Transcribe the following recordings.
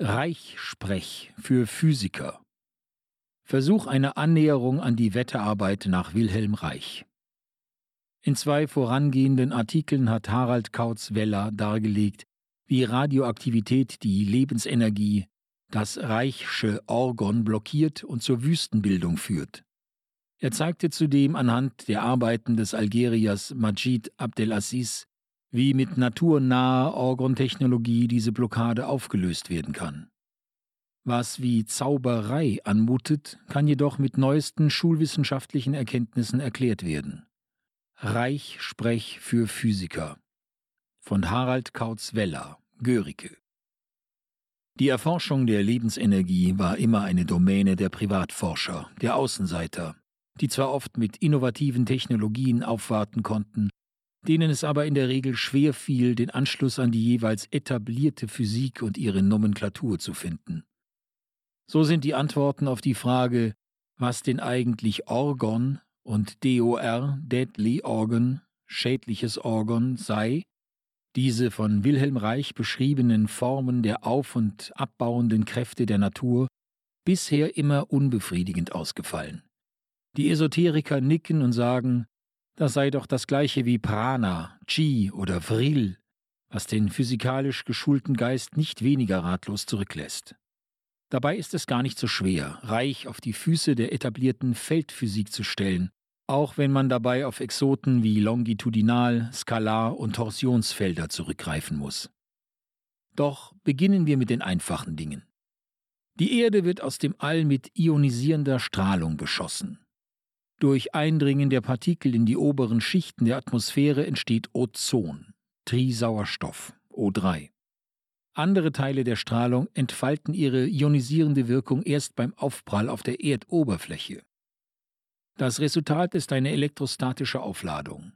Reichsprech für Physiker. Versuch einer Annäherung an die Wetterarbeit nach Wilhelm Reich. In zwei vorangehenden Artikeln hat Harald Kautz-Weller dargelegt, wie Radioaktivität die Lebensenergie, das Reichsche Orgon blockiert und zur Wüstenbildung führt. Er zeigte zudem anhand der Arbeiten des Algeriers Majid Abdelaziz, wie mit naturnaher Orgontechnologie diese Blockade aufgelöst werden kann. Was wie Zauberei anmutet, kann jedoch mit neuesten schulwissenschaftlichen Erkenntnissen erklärt werden. Reich Sprech für Physiker von Harald Kautz-Weller, Görike. Die Erforschung der Lebensenergie war immer eine Domäne der Privatforscher, der Außenseiter, die zwar oft mit innovativen Technologien aufwarten konnten, denen es aber in der Regel schwer fiel, den Anschluss an die jeweils etablierte Physik und ihre Nomenklatur zu finden. So sind die Antworten auf die Frage, was denn eigentlich Orgon und DOR, Deadly Organ, schädliches Organ sei, diese von Wilhelm Reich beschriebenen Formen der auf- und abbauenden Kräfte der Natur, bisher immer unbefriedigend ausgefallen. Die Esoteriker nicken und sagen, das sei doch das gleiche wie Prana, Chi oder Vril, was den physikalisch geschulten Geist nicht weniger ratlos zurücklässt. Dabei ist es gar nicht so schwer, Reich auf die Füße der etablierten Feldphysik zu stellen, auch wenn man dabei auf Exoten wie Longitudinal-, Skalar- und Torsionsfelder zurückgreifen muss. Doch beginnen wir mit den einfachen Dingen. Die Erde wird aus dem All mit ionisierender Strahlung beschossen. Durch Eindringen der Partikel in die oberen Schichten der Atmosphäre entsteht Ozon, Trisauerstoff, O3. Andere Teile der Strahlung entfalten ihre ionisierende Wirkung erst beim Aufprall auf der Erdoberfläche. Das Resultat ist eine elektrostatische Aufladung.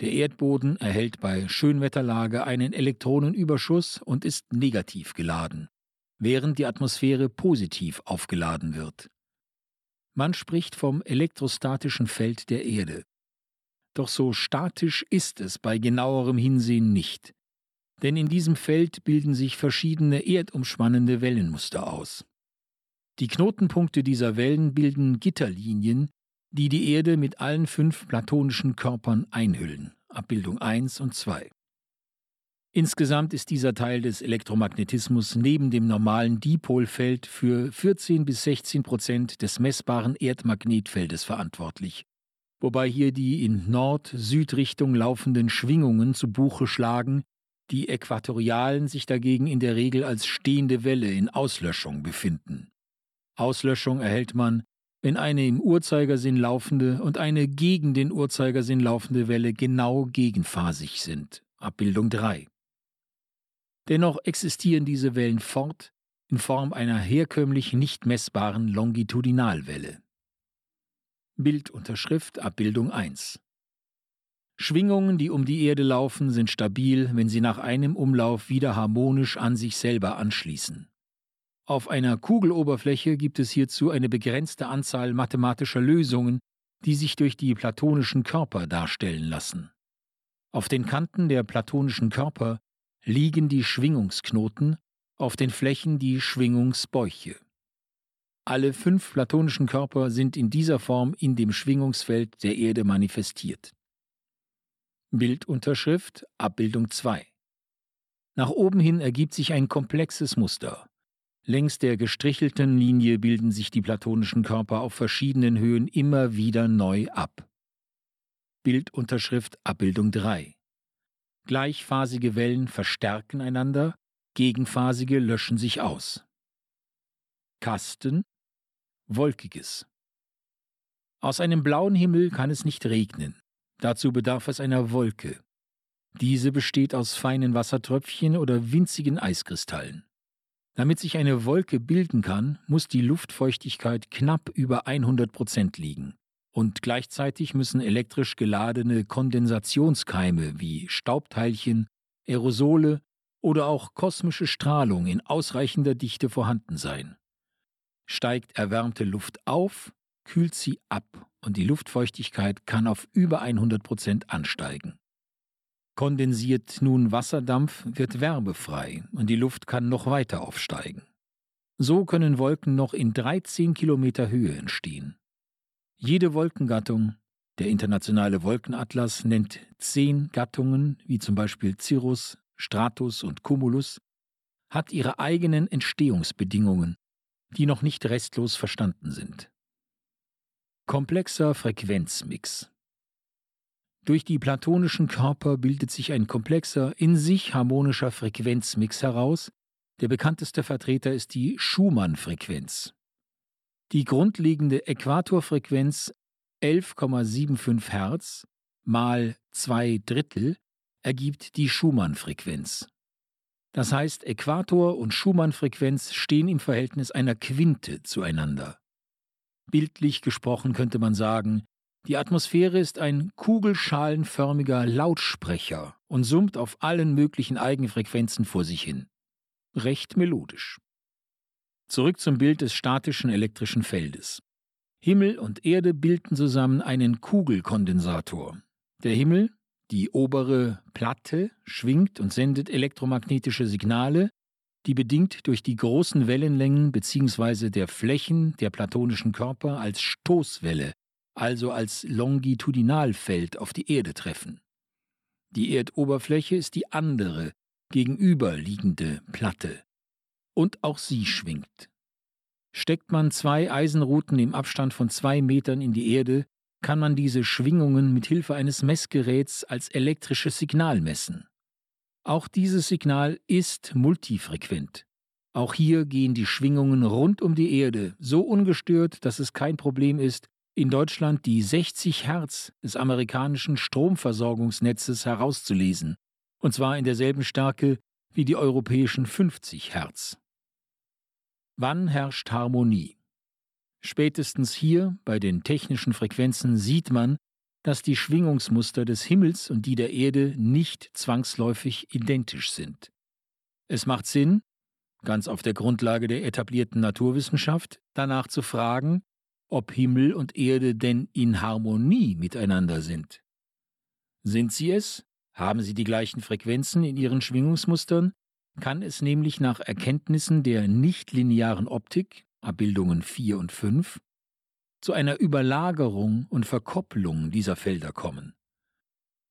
Der Erdboden erhält bei Schönwetterlage einen Elektronenüberschuss und ist negativ geladen, während die Atmosphäre positiv aufgeladen wird. Man spricht vom elektrostatischen Feld der Erde. Doch so statisch ist es bei genauerem Hinsehen nicht. Denn in diesem Feld bilden sich verschiedene erdumspannende Wellenmuster aus. Die Knotenpunkte dieser Wellen bilden Gitterlinien, die die Erde mit allen fünf platonischen Körpern einhüllen. Abbildung 1 und 2. Insgesamt ist dieser Teil des Elektromagnetismus neben dem normalen Dipolfeld für 14 bis 16 Prozent des messbaren Erdmagnetfeldes verantwortlich, wobei hier die in Nord-Süd-Richtung laufenden Schwingungen zu Buche schlagen, die Äquatorialen sich dagegen in der Regel als stehende Welle in Auslöschung befinden. Auslöschung erhält man, wenn eine im Uhrzeigersinn laufende und eine gegen den Uhrzeigersinn laufende Welle genau gegenphasig sind. Abbildung 3. Dennoch existieren diese Wellen fort in Form einer herkömmlich nicht messbaren Longitudinalwelle. Bildunterschrift Abbildung 1 Schwingungen, die um die Erde laufen, sind stabil, wenn sie nach einem Umlauf wieder harmonisch an sich selber anschließen. Auf einer Kugeloberfläche gibt es hierzu eine begrenzte Anzahl mathematischer Lösungen, die sich durch die platonischen Körper darstellen lassen. Auf den Kanten der platonischen Körper liegen die Schwingungsknoten, auf den Flächen die Schwingungsbäuche. Alle fünf platonischen Körper sind in dieser Form in dem Schwingungsfeld der Erde manifestiert. Bildunterschrift Abbildung 2 Nach oben hin ergibt sich ein komplexes Muster. Längs der gestrichelten Linie bilden sich die platonischen Körper auf verschiedenen Höhen immer wieder neu ab. Bildunterschrift Abbildung 3 Gleichphasige Wellen verstärken einander, gegenphasige löschen sich aus. Kasten Wolkiges Aus einem blauen Himmel kann es nicht regnen. Dazu bedarf es einer Wolke. Diese besteht aus feinen Wassertröpfchen oder winzigen Eiskristallen. Damit sich eine Wolke bilden kann, muss die Luftfeuchtigkeit knapp über 100 Prozent liegen und gleichzeitig müssen elektrisch geladene Kondensationskeime wie Staubteilchen, Aerosole oder auch kosmische Strahlung in ausreichender Dichte vorhanden sein. Steigt erwärmte Luft auf, kühlt sie ab und die Luftfeuchtigkeit kann auf über 100 Prozent ansteigen. Kondensiert nun Wasserdampf, wird wärmefrei und die Luft kann noch weiter aufsteigen. So können Wolken noch in 13 Kilometer Höhe entstehen. Jede Wolkengattung, der internationale Wolkenatlas nennt zehn Gattungen, wie zum Beispiel Cirrus, Stratus und Cumulus, hat ihre eigenen Entstehungsbedingungen, die noch nicht restlos verstanden sind. Komplexer Frequenzmix Durch die platonischen Körper bildet sich ein komplexer, in sich harmonischer Frequenzmix heraus, der bekannteste Vertreter ist die Schumann-Frequenz. Die grundlegende Äquatorfrequenz 11,75 Hertz mal zwei Drittel ergibt die Schumann-Frequenz. Das heißt, Äquator und Schumann-Frequenz stehen im Verhältnis einer Quinte zueinander. Bildlich gesprochen könnte man sagen, die Atmosphäre ist ein kugelschalenförmiger Lautsprecher und summt auf allen möglichen Eigenfrequenzen vor sich hin recht melodisch. Zurück zum Bild des statischen elektrischen Feldes. Himmel und Erde bilden zusammen einen Kugelkondensator. Der Himmel, die obere Platte, schwingt und sendet elektromagnetische Signale, die bedingt durch die großen Wellenlängen bzw. der Flächen der platonischen Körper als Stoßwelle, also als Longitudinalfeld auf die Erde treffen. Die Erdoberfläche ist die andere, gegenüberliegende Platte. Und auch sie schwingt. Steckt man zwei Eisenruten im Abstand von zwei Metern in die Erde, kann man diese Schwingungen mit Hilfe eines Messgeräts als elektrisches Signal messen. Auch dieses Signal ist multifrequent. Auch hier gehen die Schwingungen rund um die Erde so ungestört, dass es kein Problem ist, in Deutschland die 60 Hertz des amerikanischen Stromversorgungsnetzes herauszulesen und zwar in derselben Stärke wie die europäischen 50 Hertz. Wann herrscht Harmonie? Spätestens hier bei den technischen Frequenzen sieht man, dass die Schwingungsmuster des Himmels und die der Erde nicht zwangsläufig identisch sind. Es macht Sinn, ganz auf der Grundlage der etablierten Naturwissenschaft, danach zu fragen, ob Himmel und Erde denn in Harmonie miteinander sind. Sind sie es, haben sie die gleichen Frequenzen in ihren Schwingungsmustern, kann es nämlich nach Erkenntnissen der nichtlinearen Optik, Abbildungen 4 und 5, zu einer Überlagerung und Verkopplung dieser Felder kommen.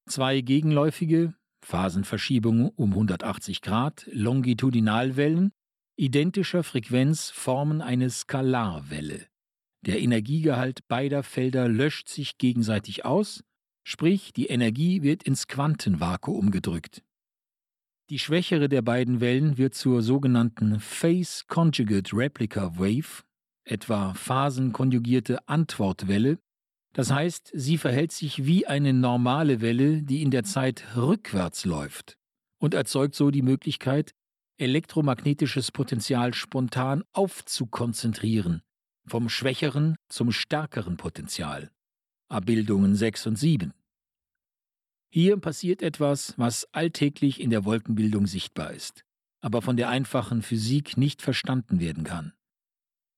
Zwei gegenläufige, Phasenverschiebungen um 180 Grad, Longitudinalwellen identischer Frequenz formen eine Skalarwelle. Der Energiegehalt beider Felder löscht sich gegenseitig aus Sprich, die Energie wird ins Quantenvakuum gedrückt. Die schwächere der beiden Wellen wird zur sogenannten Phase Conjugate Replica Wave, etwa phasenkonjugierte Antwortwelle, das heißt, sie verhält sich wie eine normale Welle, die in der Zeit rückwärts läuft und erzeugt so die Möglichkeit, elektromagnetisches Potenzial spontan aufzukonzentrieren, vom schwächeren zum stärkeren Potenzial. Abbildungen 6 und 7. Hier passiert etwas, was alltäglich in der Wolkenbildung sichtbar ist, aber von der einfachen Physik nicht verstanden werden kann.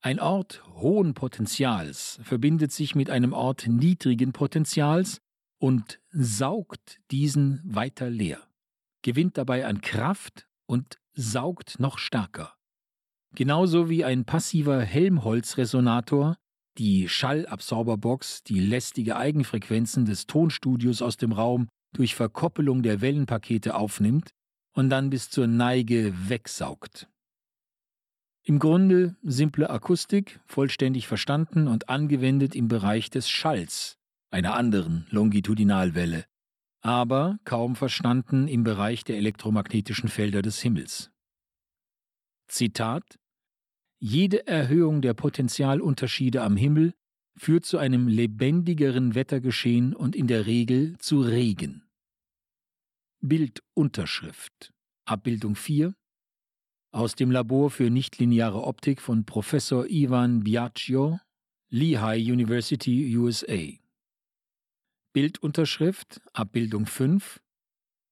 Ein Ort hohen Potenzials verbindet sich mit einem Ort niedrigen Potenzials und saugt diesen weiter leer, gewinnt dabei an Kraft und saugt noch stärker. Genauso wie ein passiver Helmholtz-Resonator die Schallabsorberbox die lästige Eigenfrequenzen des Tonstudios aus dem Raum durch Verkoppelung der Wellenpakete aufnimmt und dann bis zur Neige wegsaugt. Im Grunde simple Akustik, vollständig verstanden und angewendet im Bereich des Schalls, einer anderen Longitudinalwelle, aber kaum verstanden im Bereich der elektromagnetischen Felder des Himmels. Zitat Jede Erhöhung der Potentialunterschiede am Himmel führt zu einem lebendigeren Wettergeschehen und in der Regel zu Regen. Bildunterschrift Abbildung 4 aus dem Labor für nichtlineare Optik von Professor Ivan Biagio, Lehigh University, USA. Bildunterschrift Abbildung 5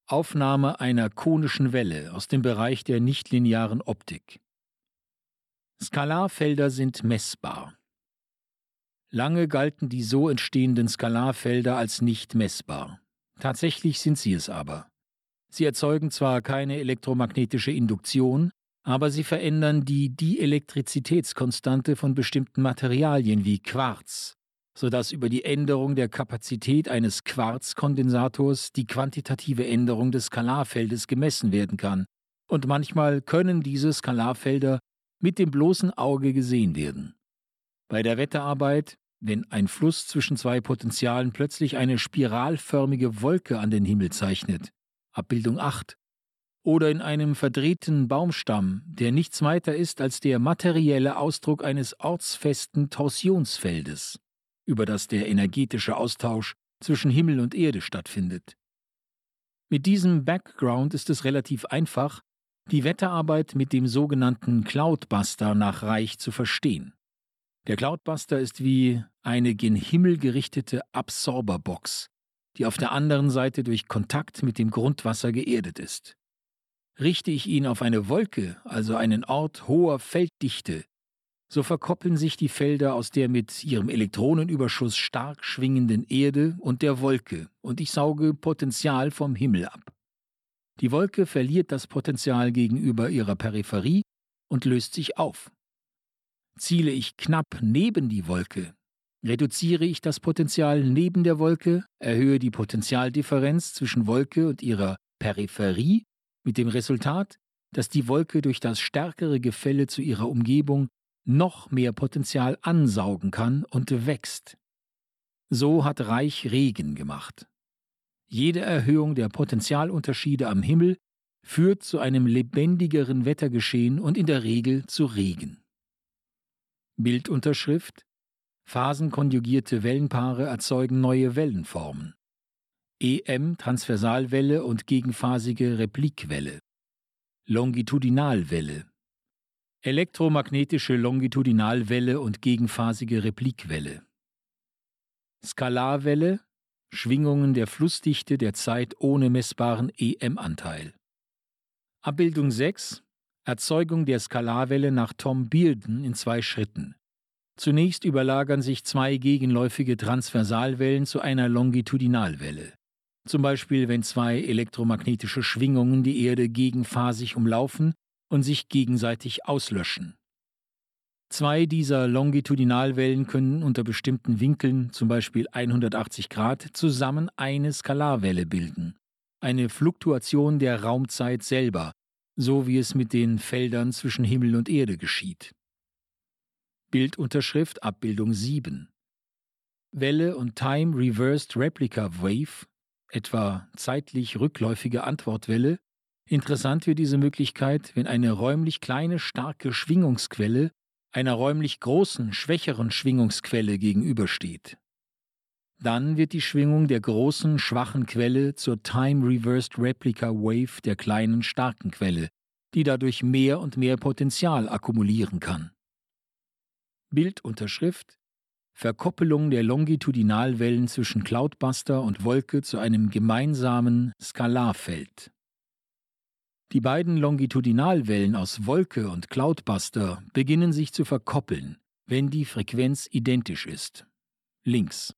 Aufnahme einer konischen Welle aus dem Bereich der nichtlinearen Optik. Skalarfelder sind messbar. Lange galten die so entstehenden Skalarfelder als nicht messbar. Tatsächlich sind sie es aber. Sie erzeugen zwar keine elektromagnetische Induktion, aber sie verändern die Dielektrizitätskonstante von bestimmten Materialien wie Quarz, sodass über die Änderung der Kapazität eines Quarzkondensators die quantitative Änderung des Skalarfeldes gemessen werden kann, und manchmal können diese Skalarfelder mit dem bloßen Auge gesehen werden. Bei der Wetterarbeit, wenn ein Fluss zwischen zwei Potentialen plötzlich eine spiralförmige Wolke an den Himmel zeichnet, Abbildung 8, oder in einem verdrehten Baumstamm, der nichts weiter ist als der materielle Ausdruck eines ortsfesten Torsionsfeldes, über das der energetische Austausch zwischen Himmel und Erde stattfindet. Mit diesem Background ist es relativ einfach, die Wetterarbeit mit dem sogenannten Cloudbuster nach Reich zu verstehen. Der Cloudbuster ist wie eine gen Himmel gerichtete Absorberbox, die auf der anderen Seite durch Kontakt mit dem Grundwasser geerdet ist. Richte ich ihn auf eine Wolke, also einen Ort hoher Felddichte, so verkoppeln sich die Felder aus der mit ihrem Elektronenüberschuss stark schwingenden Erde und der Wolke, und ich sauge Potenzial vom Himmel ab. Die Wolke verliert das Potenzial gegenüber ihrer Peripherie und löst sich auf. Ziele ich knapp neben die Wolke, reduziere ich das Potenzial neben der Wolke, erhöhe die Potentialdifferenz zwischen Wolke und ihrer Peripherie mit dem Resultat, dass die Wolke durch das stärkere Gefälle zu ihrer Umgebung noch mehr Potenzial ansaugen kann und wächst. So hat Reich Regen gemacht. Jede Erhöhung der Potentialunterschiede am Himmel führt zu einem lebendigeren Wettergeschehen und in der Regel zu Regen. Bildunterschrift Phasenkonjugierte Wellenpaare erzeugen neue Wellenformen. EM Transversalwelle und gegenphasige Replikwelle. Longitudinalwelle. Elektromagnetische Longitudinalwelle und gegenphasige Replikwelle. Skalarwelle, Schwingungen der Flussdichte der Zeit ohne messbaren EM-Anteil. Abbildung 6 Erzeugung der Skalarwelle nach Tom Bearden in zwei Schritten. Zunächst überlagern sich zwei gegenläufige Transversalwellen zu einer Longitudinalwelle. Zum Beispiel, wenn zwei elektromagnetische Schwingungen die Erde gegenphasig umlaufen und sich gegenseitig auslöschen. Zwei dieser Longitudinalwellen können unter bestimmten Winkeln, zum Beispiel 180 Grad, zusammen eine Skalarwelle bilden. Eine Fluktuation der Raumzeit selber, so wie es mit den Feldern zwischen Himmel und Erde geschieht. Bildunterschrift Abbildung 7 Welle und Time Reversed Replica Wave, etwa zeitlich rückläufige Antwortwelle, Interessant wird diese Möglichkeit, wenn eine räumlich kleine, starke Schwingungsquelle einer räumlich großen, schwächeren Schwingungsquelle gegenübersteht. Dann wird die Schwingung der großen, schwachen Quelle zur Time-Reversed Replica Wave der kleinen, starken Quelle, die dadurch mehr und mehr Potenzial akkumulieren kann. Bildunterschrift Verkoppelung der Longitudinalwellen zwischen Cloudbuster und Wolke zu einem gemeinsamen Skalarfeld. Die beiden Longitudinalwellen aus Wolke und Cloudbuster beginnen sich zu verkoppeln, wenn die Frequenz identisch ist. Links.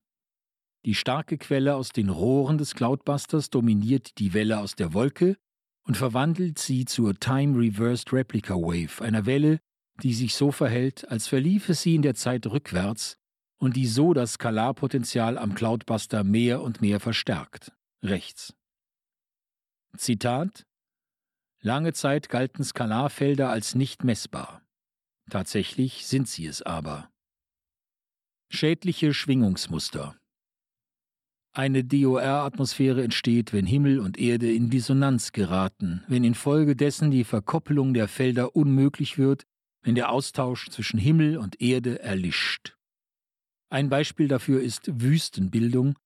Die starke Quelle aus den Rohren des Cloudbusters dominiert die Welle aus der Wolke und verwandelt sie zur Time Reversed Replica Wave, einer Welle, die sich so verhält, als verliefe sie in der Zeit rückwärts und die so das Skalarpotenzial am Cloudbuster mehr und mehr verstärkt. Rechts. Zitat Lange Zeit galten Skalarfelder als nicht messbar. Tatsächlich sind sie es aber. Schädliche Schwingungsmuster Eine DOR-Atmosphäre entsteht, wenn Himmel und Erde in Dissonanz geraten, wenn infolgedessen die Verkoppelung der Felder unmöglich wird, wenn der Austausch zwischen Himmel und Erde erlischt. Ein Beispiel dafür ist Wüstenbildung,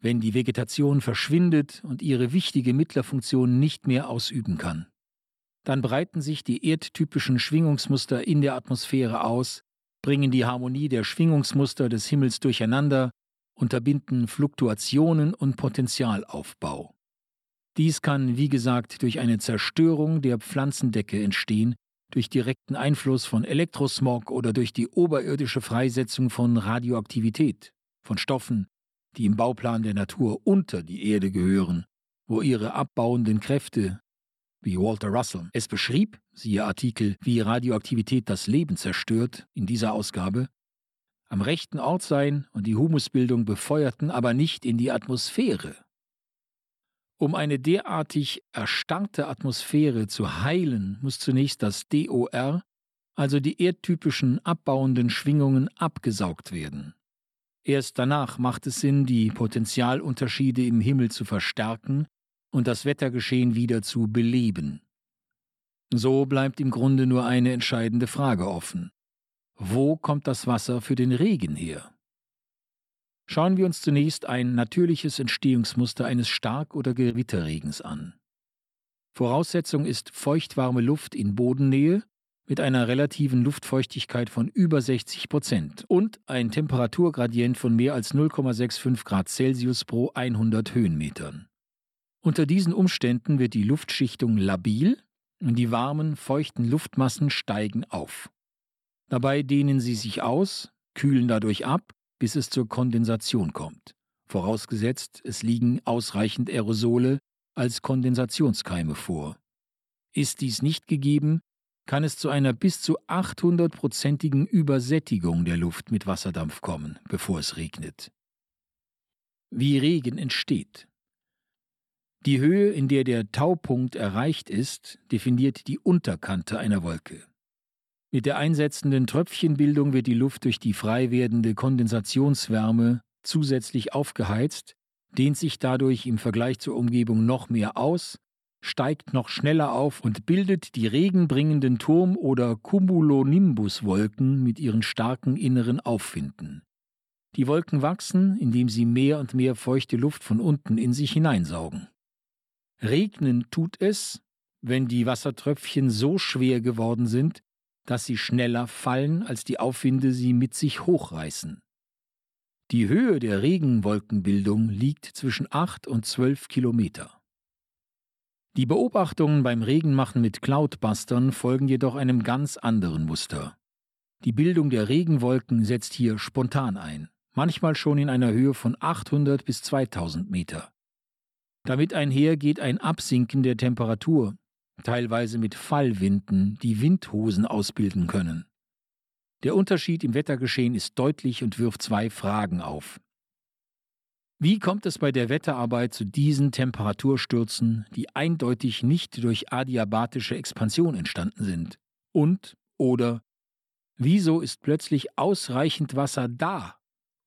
wenn die Vegetation verschwindet und ihre wichtige Mittlerfunktion nicht mehr ausüben kann dann breiten sich die erdtypischen Schwingungsmuster in der Atmosphäre aus, bringen die Harmonie der Schwingungsmuster des Himmels durcheinander, unterbinden Fluktuationen und Potentialaufbau. Dies kann, wie gesagt, durch eine Zerstörung der Pflanzendecke entstehen, durch direkten Einfluss von Elektrosmog oder durch die oberirdische Freisetzung von Radioaktivität, von Stoffen, die im Bauplan der Natur unter die Erde gehören, wo ihre abbauenden Kräfte wie Walter Russell es beschrieb, siehe Artikel Wie Radioaktivität das Leben zerstört in dieser Ausgabe, am rechten Ort sein und die Humusbildung befeuerten, aber nicht in die Atmosphäre. Um eine derartig erstarrte Atmosphäre zu heilen, muss zunächst das DOR, also die erdtypischen abbauenden Schwingungen, abgesaugt werden. Erst danach macht es Sinn, die Potentialunterschiede im Himmel zu verstärken und das Wettergeschehen wieder zu beleben. So bleibt im Grunde nur eine entscheidende Frage offen. Wo kommt das Wasser für den Regen her? Schauen wir uns zunächst ein natürliches Entstehungsmuster eines Stark- oder Gewitterregens an. Voraussetzung ist feuchtwarme Luft in Bodennähe mit einer relativen Luftfeuchtigkeit von über 60 Prozent und ein Temperaturgradient von mehr als 0,65 Grad Celsius pro 100 Höhenmetern. Unter diesen Umständen wird die Luftschichtung labil und die warmen, feuchten Luftmassen steigen auf. Dabei dehnen sie sich aus, kühlen dadurch ab bis es zur Kondensation kommt, vorausgesetzt es liegen ausreichend Aerosole als Kondensationskeime vor. Ist dies nicht gegeben, kann es zu einer bis zu 800-prozentigen Übersättigung der Luft mit Wasserdampf kommen, bevor es regnet. Wie Regen entsteht. Die Höhe, in der der Taupunkt erreicht ist, definiert die Unterkante einer Wolke. Mit der einsetzenden Tröpfchenbildung wird die Luft durch die frei werdende Kondensationswärme zusätzlich aufgeheizt, dehnt sich dadurch im Vergleich zur Umgebung noch mehr aus, steigt noch schneller auf und bildet die regenbringenden Turm- oder Cumulonimbuswolken mit ihren starken inneren Aufwinden. Die Wolken wachsen, indem sie mehr und mehr feuchte Luft von unten in sich hineinsaugen. Regnen tut es, wenn die Wassertröpfchen so schwer geworden sind, dass sie schneller fallen, als die Aufwinde sie mit sich hochreißen. Die Höhe der Regenwolkenbildung liegt zwischen 8 und 12 Kilometer. Die Beobachtungen beim Regenmachen mit Cloudbustern folgen jedoch einem ganz anderen Muster. Die Bildung der Regenwolken setzt hier spontan ein, manchmal schon in einer Höhe von 800 bis 2000 Meter. Damit einher geht ein Absinken der Temperatur, teilweise mit Fallwinden, die Windhosen ausbilden können. Der Unterschied im Wettergeschehen ist deutlich und wirft zwei Fragen auf. Wie kommt es bei der Wetterarbeit zu diesen Temperaturstürzen, die eindeutig nicht durch adiabatische Expansion entstanden sind? Und oder wieso ist plötzlich ausreichend Wasser da,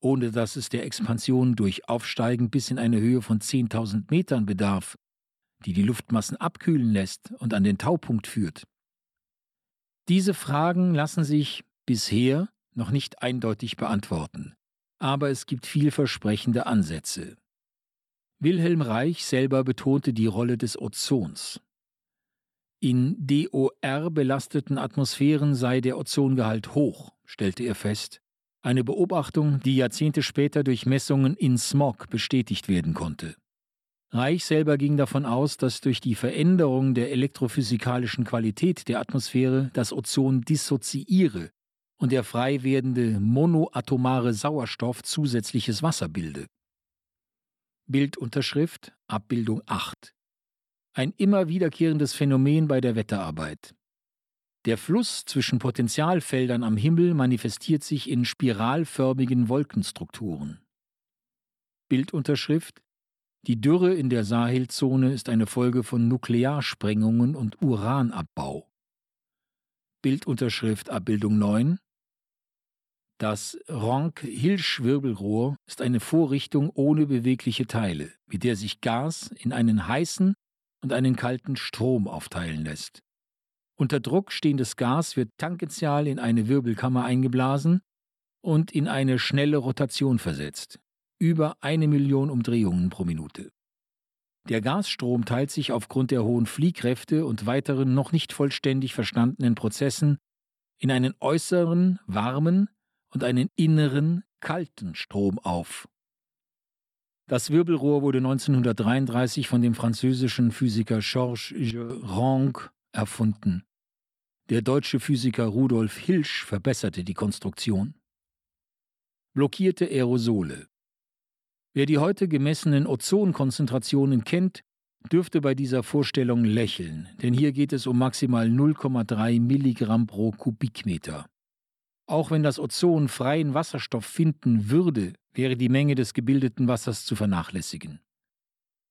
ohne dass es der Expansion durch Aufsteigen bis in eine Höhe von 10.000 Metern bedarf, die die Luftmassen abkühlen lässt und an den Taupunkt führt? Diese Fragen lassen sich bisher noch nicht eindeutig beantworten, aber es gibt vielversprechende Ansätze. Wilhelm Reich selber betonte die Rolle des Ozons. In DOR belasteten Atmosphären sei der Ozongehalt hoch, stellte er fest, eine Beobachtung, die Jahrzehnte später durch Messungen in Smog bestätigt werden konnte. Reich selber ging davon aus, dass durch die Veränderung der elektrophysikalischen Qualität der Atmosphäre das Ozon dissoziiere und der frei werdende monoatomare Sauerstoff zusätzliches Wasser bilde. Bildunterschrift Abbildung 8 Ein immer wiederkehrendes Phänomen bei der Wetterarbeit. Der Fluss zwischen Potentialfeldern am Himmel manifestiert sich in spiralförmigen Wolkenstrukturen. Bildunterschrift die Dürre in der Sahelzone ist eine Folge von Nuklearsprengungen und Uranabbau. Bildunterschrift Abbildung 9 Das Ronk-Hilsch-Wirbelrohr ist eine Vorrichtung ohne bewegliche Teile, mit der sich Gas in einen heißen und einen kalten Strom aufteilen lässt. Unter Druck stehendes Gas wird tangential in eine Wirbelkammer eingeblasen und in eine schnelle Rotation versetzt über eine Million Umdrehungen pro Minute. Der Gasstrom teilt sich aufgrund der hohen Fliehkräfte und weiteren noch nicht vollständig verstandenen Prozessen in einen äußeren, warmen und einen inneren, kalten Strom auf. Das Wirbelrohr wurde 1933 von dem französischen Physiker Georges Ranc erfunden. Der deutsche Physiker Rudolf Hilsch verbesserte die Konstruktion. Blockierte Aerosole Wer die heute gemessenen Ozonkonzentrationen kennt, dürfte bei dieser Vorstellung lächeln, denn hier geht es um maximal 0,3 Milligramm pro Kubikmeter. Auch wenn das Ozon freien Wasserstoff finden würde, wäre die Menge des gebildeten Wassers zu vernachlässigen.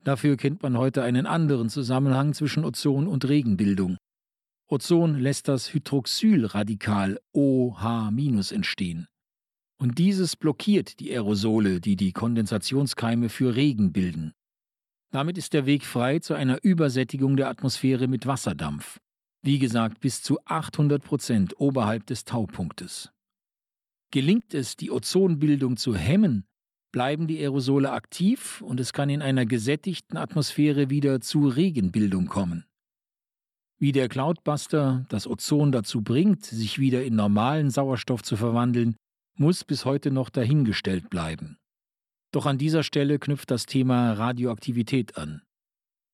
Dafür kennt man heute einen anderen Zusammenhang zwischen Ozon und Regenbildung. Ozon lässt das Hydroxylradikal OH- entstehen. Und dieses blockiert die Aerosole, die die Kondensationskeime für Regen bilden. Damit ist der Weg frei zu einer Übersättigung der Atmosphäre mit Wasserdampf. Wie gesagt, bis zu 800 Prozent oberhalb des Taupunktes. Gelingt es, die Ozonbildung zu hemmen, bleiben die Aerosole aktiv und es kann in einer gesättigten Atmosphäre wieder zu Regenbildung kommen. Wie der Cloudbuster das Ozon dazu bringt, sich wieder in normalen Sauerstoff zu verwandeln, muss bis heute noch dahingestellt bleiben. Doch an dieser Stelle knüpft das Thema Radioaktivität an.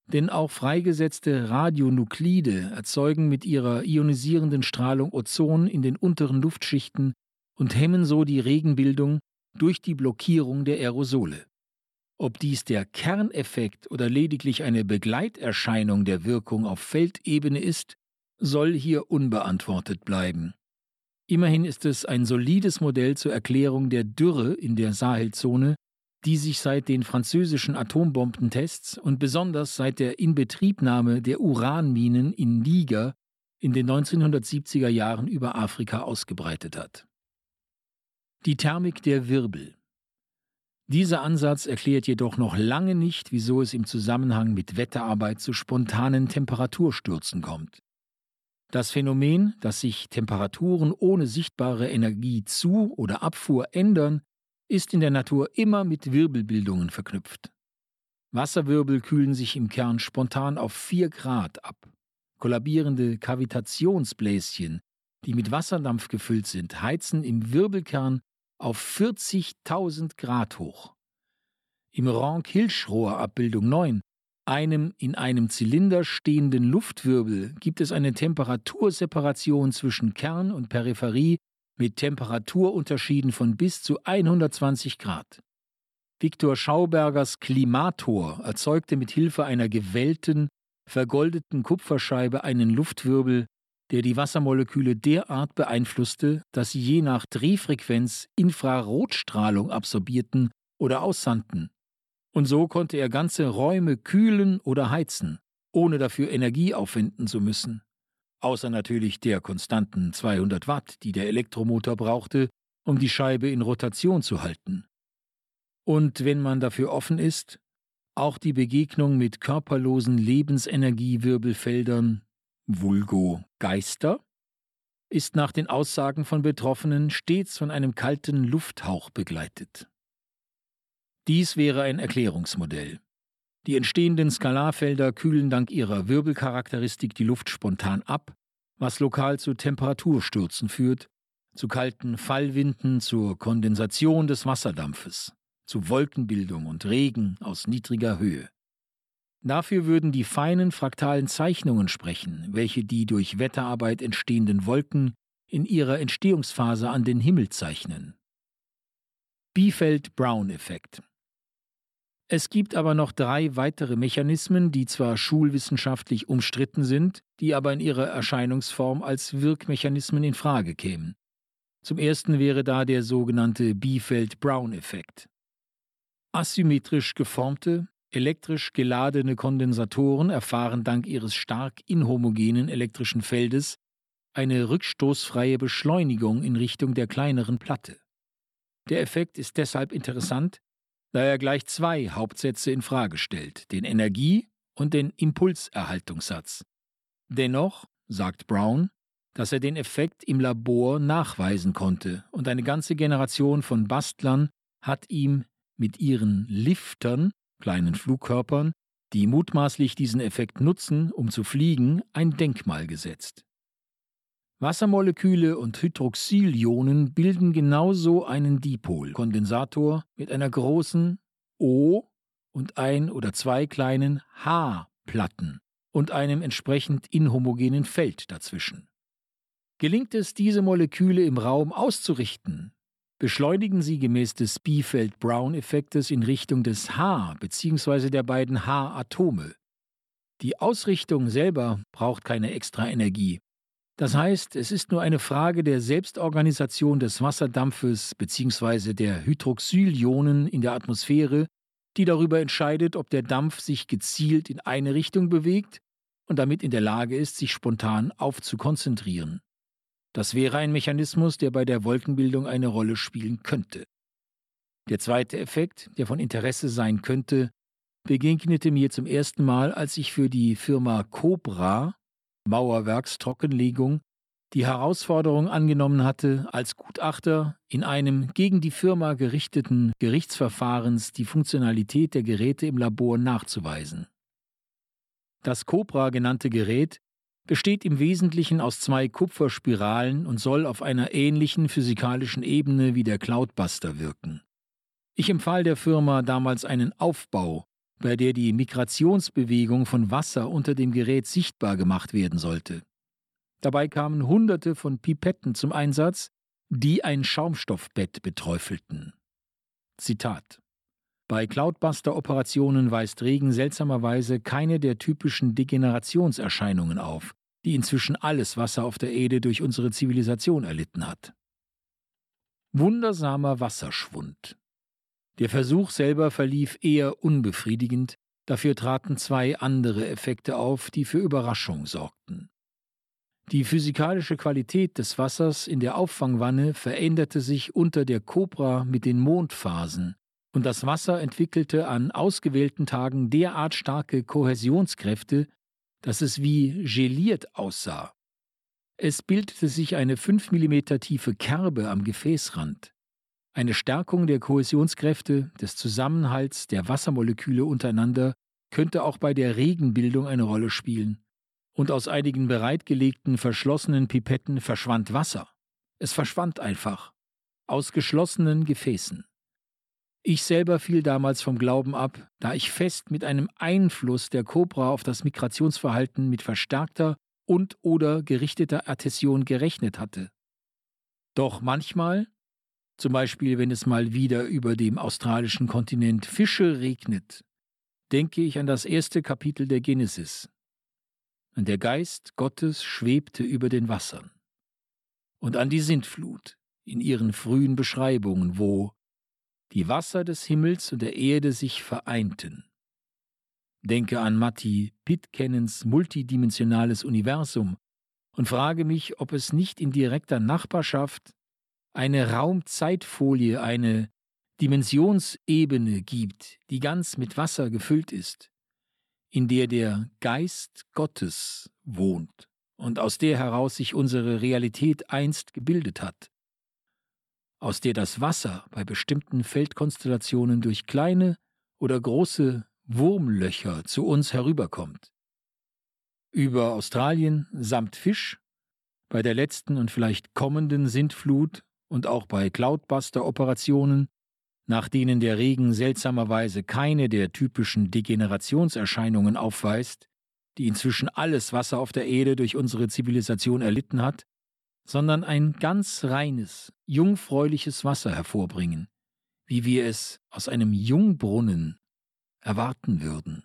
Denn auch freigesetzte Radionuklide erzeugen mit ihrer ionisierenden Strahlung Ozon in den unteren Luftschichten und hemmen so die Regenbildung durch die Blockierung der Aerosole. Ob dies der Kerneffekt oder lediglich eine Begleiterscheinung der Wirkung auf Feldebene ist, soll hier unbeantwortet bleiben. Immerhin ist es ein solides Modell zur Erklärung der Dürre in der Sahelzone, die sich seit den französischen Atombombentests und besonders seit der Inbetriebnahme der Uranminen in Niger in den 1970er Jahren über Afrika ausgebreitet hat. Die Thermik der Wirbel. Dieser Ansatz erklärt jedoch noch lange nicht, wieso es im Zusammenhang mit Wetterarbeit zu spontanen Temperaturstürzen kommt. Das Phänomen, dass sich Temperaturen ohne sichtbare Energie zu oder Abfuhr ändern, ist in der Natur immer mit Wirbelbildungen verknüpft. Wasserwirbel kühlen sich im Kern spontan auf 4 Grad ab. Kollabierende Kavitationsbläschen, die mit Wasserdampf gefüllt sind, heizen im Wirbelkern auf 40.000 Grad hoch. Im Rank-Hilsch-Rohr-Abbildung 9, einem in einem Zylinder stehenden Luftwirbel, gibt es eine Temperaturseparation zwischen Kern und Peripherie mit Temperaturunterschieden von bis zu 120 Grad. Viktor Schaubergers Klimator erzeugte mit Hilfe einer gewellten, vergoldeten Kupferscheibe einen Luftwirbel, der die Wassermoleküle derart beeinflusste, dass sie je nach Drehfrequenz Infrarotstrahlung absorbierten oder aussandten. Und so konnte er ganze Räume kühlen oder heizen, ohne dafür Energie aufwenden zu müssen. Außer natürlich der konstanten 200 Watt, die der Elektromotor brauchte, um die Scheibe in Rotation zu halten. Und wenn man dafür offen ist, auch die Begegnung mit körperlosen Lebensenergiewirbelfeldern vulgo Geister, ist nach den Aussagen von Betroffenen stets von einem kalten Lufthauch begleitet. Dies wäre ein Erklärungsmodell. Die entstehenden Skalarfelder kühlen dank ihrer Wirbelcharakteristik die Luft spontan ab, was lokal zu Temperaturstürzen führt, zu kalten Fallwinden, zur Kondensation des Wasserdampfes, zu Wolkenbildung und Regen aus niedriger Höhe. Dafür würden die feinen fraktalen Zeichnungen sprechen, welche die durch Wetterarbeit entstehenden Wolken in ihrer Entstehungsphase an den Himmel zeichnen. Biefeld-Brown-Effekt Es gibt aber noch drei weitere Mechanismen, die zwar schulwissenschaftlich umstritten sind, die aber in ihrer Erscheinungsform als Wirkmechanismen in Frage kämen. Zum ersten wäre da der sogenannte Biefeld-Brown-Effekt. Asymmetrisch geformte, Elektrisch geladene Kondensatoren erfahren dank ihres stark inhomogenen elektrischen Feldes eine rückstoßfreie Beschleunigung in Richtung der kleineren Platte. Der Effekt ist deshalb interessant, da er gleich zwei Hauptsätze in Frage stellt, den Energie- und den Impulserhaltungssatz. Dennoch, sagt Brown, dass er den Effekt im Labor nachweisen konnte und eine ganze Generation von Bastlern hat ihm mit ihren Liftern kleinen Flugkörpern, die mutmaßlich diesen Effekt nutzen, um zu fliegen, ein Denkmal gesetzt. Wassermoleküle und Hydroxylionen bilden genauso einen Dipol-Kondensator mit einer großen O und ein oder zwei kleinen H-Platten und einem entsprechend inhomogenen Feld dazwischen. Gelingt es, diese Moleküle im Raum auszurichten, beschleunigen sie gemäß des Biefeld-Brown-Effektes in Richtung des H bzw. der beiden H-Atome, Die Ausrichtung selber braucht keine extra Energie. Das heißt, es ist nur eine Frage der Selbstorganisation des Wasserdampfes bzw. der Hydroxylionen in der Atmosphäre, die darüber entscheidet, ob der Dampf sich gezielt in eine Richtung bewegt und damit in der Lage ist, sich spontan aufzukonzentrieren. Das wäre ein Mechanismus, der bei der Wolkenbildung eine Rolle spielen könnte. Der zweite Effekt, der von Interesse sein könnte, begegnete mir zum ersten Mal, als ich für die Firma Cobra Mauerwerkstrockenlegung die Herausforderung angenommen hatte, als Gutachter in einem gegen die Firma gerichteten Gerichtsverfahrens die Funktionalität der Geräte im Labor nachzuweisen. Das Cobra genannte Gerät besteht im Wesentlichen aus zwei Kupferspiralen und soll auf einer ähnlichen physikalischen Ebene wie der Cloudbuster wirken. Ich empfahl der Firma damals einen Aufbau bei der die Migrationsbewegung von Wasser unter dem Gerät sichtbar gemacht werden sollte. Dabei kamen Hunderte von Pipetten zum Einsatz, die ein Schaumstoffbett beträufelten. Zitat bei Cloudbuster-Operationen weist Regen seltsamerweise keine der typischen Degenerationserscheinungen auf, die inzwischen alles Wasser auf der Erde durch unsere Zivilisation erlitten hat. Wundersamer Wasserschwund. Der Versuch selber verlief eher unbefriedigend, dafür traten zwei andere Effekte auf, die für Überraschung sorgten. Die physikalische Qualität des Wassers in der Auffangwanne veränderte sich unter der Kobra mit den Mondphasen, und das Wasser entwickelte an ausgewählten Tagen derart starke Kohäsionskräfte, dass es wie geliert aussah. Es bildete sich eine fünf Millimeter tiefe Kerbe am Gefäßrand. Eine Stärkung der Kohäsionskräfte, des Zusammenhalts der Wassermoleküle untereinander könnte auch bei der Regenbildung eine Rolle spielen. Und aus einigen bereitgelegten verschlossenen Pipetten verschwand Wasser. Es verschwand einfach. Aus geschlossenen Gefäßen. Ich selber fiel damals vom Glauben ab, da ich fest mit einem Einfluss der Kobra auf das Migrationsverhalten mit verstärkter und oder gerichteter Adhäsion gerechnet hatte. Doch manchmal, zum Beispiel, wenn es mal wieder über dem australischen Kontinent Fische regnet, denke ich an das erste Kapitel der Genesis. Und der Geist Gottes schwebte über den Wassern. Und an die Sintflut in ihren frühen Beschreibungen, wo die Wasser des Himmels und der Erde sich vereinten. Denke an Matti Pittkennens multidimensionales Universum und frage mich, ob es nicht in direkter Nachbarschaft eine Raumzeitfolie, eine Dimensionsebene gibt, die ganz mit Wasser gefüllt ist, in der der Geist Gottes wohnt und aus der heraus sich unsere Realität einst gebildet hat, aus der das Wasser bei bestimmten Feldkonstellationen durch kleine oder große Wurmlöcher zu uns herüberkommt. Über Australien samt Fisch, bei der letzten und vielleicht kommenden Sintflut und auch bei Cloudbuster-Operationen, nach denen der Regen seltsamerweise keine der typischen Degenerationserscheinungen aufweist, die inzwischen alles Wasser auf der Erde durch unsere Zivilisation erlitten hat, sondern ein ganz reines, jungfräuliches Wasser hervorbringen, wie wir es aus einem Jungbrunnen erwarten würden.